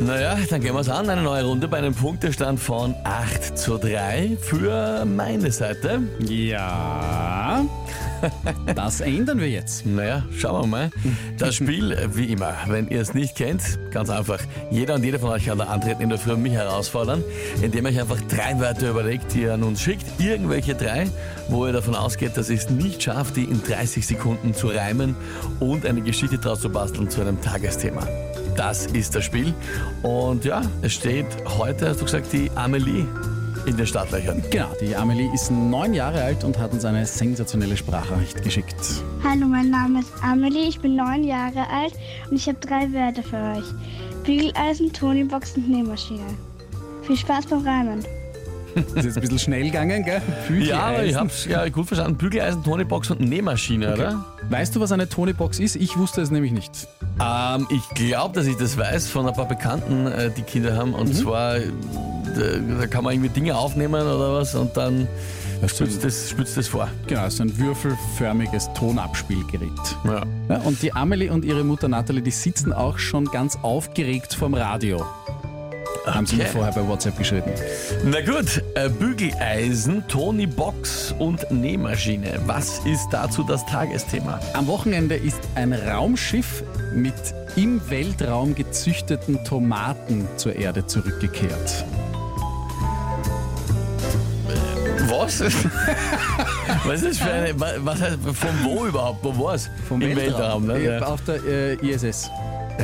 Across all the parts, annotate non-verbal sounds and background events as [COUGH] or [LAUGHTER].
Naja, dann gehen wir es an. Eine neue Runde bei einem Punktestand von 8 zu 3 für meine Seite. Ja, [LAUGHS] das ändern wir jetzt. Naja, schauen wir mal. Das Spiel, wie immer, wenn ihr es nicht kennt, ganz einfach. Jeder und jede von euch kann da antreten in der Früh mich herausfordern, indem ihr euch einfach drei Wörter überlegt, die ihr an uns schickt. Irgendwelche drei, wo ihr davon ausgeht, dass ihr es nicht schafft, die in 30 Sekunden zu reimen und eine Geschichte draus zu basteln zu einem Tagesthema. Das ist das Spiel. Und ja, es steht heute, hast du gesagt, die Amelie in den Startlöchern. Genau, die Amelie ist neun Jahre alt und hat uns eine sensationelle Sprachnachricht geschickt. Hallo, mein Name ist Amelie, ich bin neun Jahre alt und ich habe drei Wörter für euch. Bügeleisen, Tonybox und Nähmaschine. Viel Spaß beim Reimen. Ist jetzt ein bisschen schnell gegangen, gell? Ja, aber ich Bügeleisen. hab's ja gut verstanden. Bügeleisen, Tonybox und Nähmaschine, oder? Weißt du, was eine Tonybox ist? Ich wusste es nämlich nicht. Ähm, ich glaube, dass ich das weiß von ein paar Bekannten, äh, die Kinder haben. Und zwar, äh, da, kann man irgendwie Dinge aufnehmen oder was und dann spitzt das, spitzt das vor. Genau, es ist ein würfelförmiges Tonabspielgerät. Ja. Ja, und die Amelie und ihre Mutter Natalie, die sitzen auch schon ganz aufgeregt vorm Radio. Haben sie mir Okay. vorher bei WhatsApp geschrieben. Na gut, äh, Bügeleisen, Tonybox und Nähmaschine. Was ist dazu das Tagesthema? Am Wochenende ist ein Raumschiff mit im Weltraum gezüchteten Tomaten zur Erde zurückgekehrt. Was? [LAUGHS] was ist das für eine. wa- Was heißt, von wo überhaupt? Wo war's? Vom Im Weltraum, ne? Äh, Ja. Auf der äh, ISS.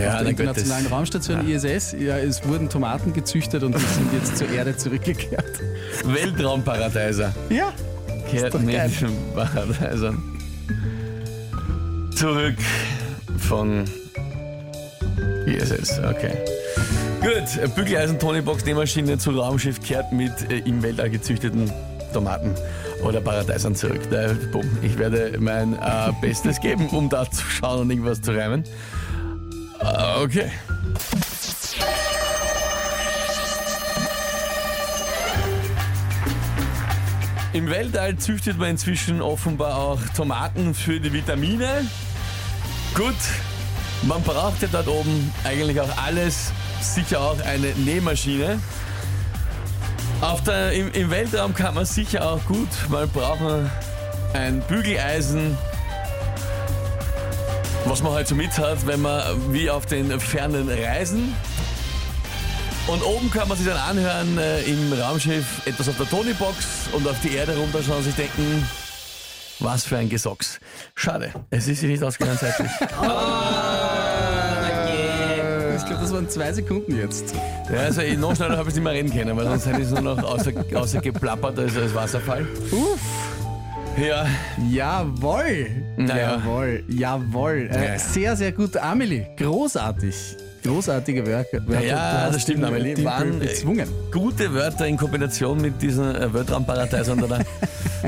Ja, auf der internationalen Raumstation ISS. Ja, es wurden Tomaten gezüchtet und die sind jetzt zur Erde zurückgekehrt. Weltraumparadeiser. Ja. Kehrt doch mit geil. den Paradeisern zurück von ISS. Okay. Gut, Bügeleisen, Tonybox, Nähmaschine zu Raumschiff kehrt mit äh, im Weltall gezüchteten Tomaten oder Paradeisern zurück. Da, bumm. Ich werde mein äh, Bestes geben, um da zu schauen und irgendwas zu reimen. Äh, okay. Im Weltall züchtet man inzwischen offenbar auch Tomaten für die Vitamine. Gut, man braucht ja dort oben eigentlich auch alles, sicher auch eine Nähmaschine. Auf der, im, Im Weltraum kann man sicher auch gut mal brauchen ein Bügeleisen, was man halt so mit hat, wenn man wie auf den fernen Reisen. Und oben kann man sich dann anhören äh, im Raumschiff etwas auf der Tonybox und auf die Erde runterschauen und sich denken, was für ein Gesocks. Schade, es ist sich nicht ausgegangen zeitlich. [LAUGHS] Ich glaube, das waren zwei Sekunden jetzt. Ja, also ich- noch schneller habe ich nicht mehr reden können, weil sonst hätte ich es nur noch außer, außer geplappert als, als Wasserfall. Uff. Ja, Jawohl. Naja. Jawohl. Jawohl. Äh, Ja. Sehr, sehr gut. Amelie, großartig. Großartige Werke. Wörter. ja, das stimmt, Amelie. Waren bezwungen. gute Wörter in Kombination mit diesen äh, Weltraumparadeisern da.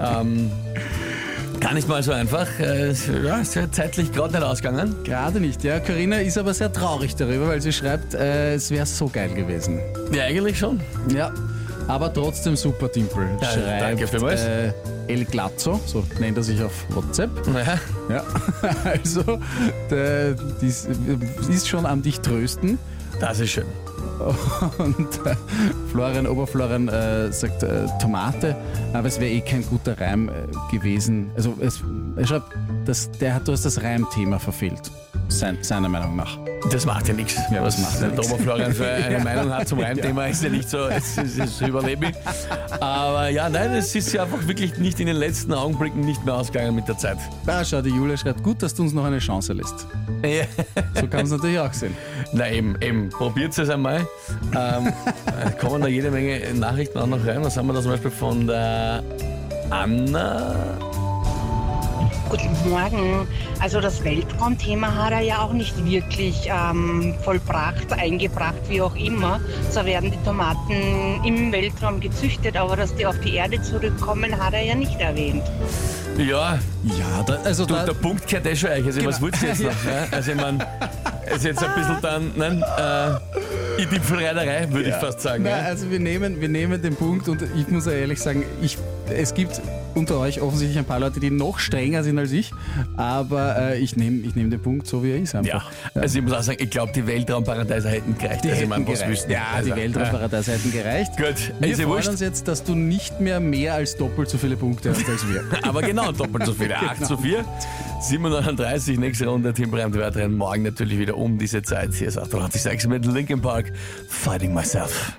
[LAUGHS] ähm, gar nicht mal so einfach. Äh, ja, ist ja zeitlich gerade nicht ausgegangen. Gerade nicht, ja. Corinna ist aber sehr traurig darüber, weil sie schreibt, äh, es wäre so geil gewesen. Ja, eigentlich schon. Ja, aber trotzdem super Timpel. Ja, Schreibt, danke vielmals. Äh, El Glazzo, so nennt er sich auf WhatsApp. Ja. Ja, [LAUGHS] also, der, dies ist schon am dich trösten. Das ist schön. Und äh, Florian Oberflorian äh, sagt äh, Tomate, aber es wäre eh kein guter Reim äh, gewesen. Also es, er schreibt, dass der hat, du hast das Reimthema verfehlt, sein, seiner Meinung nach. Das macht ja nichts. Ja, was macht der nichts. Oberflorian für eine Meinung hat zum Reimthema, ist ja nicht so, es ist, ist überlebig. Aber ja, nein, es ist ja einfach wirklich nicht in den letzten Augenblicken nicht mehr ausgegangen mit der Zeit. Ah, schau, die Julia schreibt, gut, dass du uns noch eine Chance lässt. Ja. So kann es natürlich auch sehen. Na eben, eben. Probiert es einmal. Ähm, äh, [LAUGHS] kommen da jede Menge Nachrichten auch noch rein. Was haben wir da zum Beispiel von der Anna? Guten Morgen. Also das Weltraumthema hat er ja auch nicht wirklich ähm, vollbracht, eingebracht, wie auch immer. So werden die Tomaten im Weltraum gezüchtet, aber dass die auf die Erde zurückkommen, hat er ja nicht erwähnt. Ja, Ja, da, also du, da, der Punkt kehrt eh schon euch. Also, was Genau. willst du jetzt noch? Ja? Also, ich meine, es ist jetzt ein bisschen dann, nein, äh, in die Pfreinerei, würde ich fast sagen. Na, ja. also wir nehmen, wir nehmen den Punkt und ich muss ja ehrlich sagen, ich, es gibt unter euch offensichtlich ein paar Leute, die noch strenger sind als ich, aber äh, ich nehme ich nehm den Punkt so, wie er ist Ja, einfach. also ich muss auch sagen, ich glaube, die Weltraumparadeiser hätten gereicht. Die also hätten gereicht. wüssten. Ja, also, die Weltraumparadiese hätten gereicht. Gut, Wir ist ja freuen wurscht. uns jetzt, dass du nicht mehr mehr als doppelt so viele Punkte hast als wir. [LAUGHS] Aber genau, doppelt so viele. [LAUGHS] 8 zu 4. 739, nächste Runde. Team Brand Wertrennen. Morgen natürlich wieder um diese Zeit. Hier ist 886 mit Linkin Park. Fighting Myself.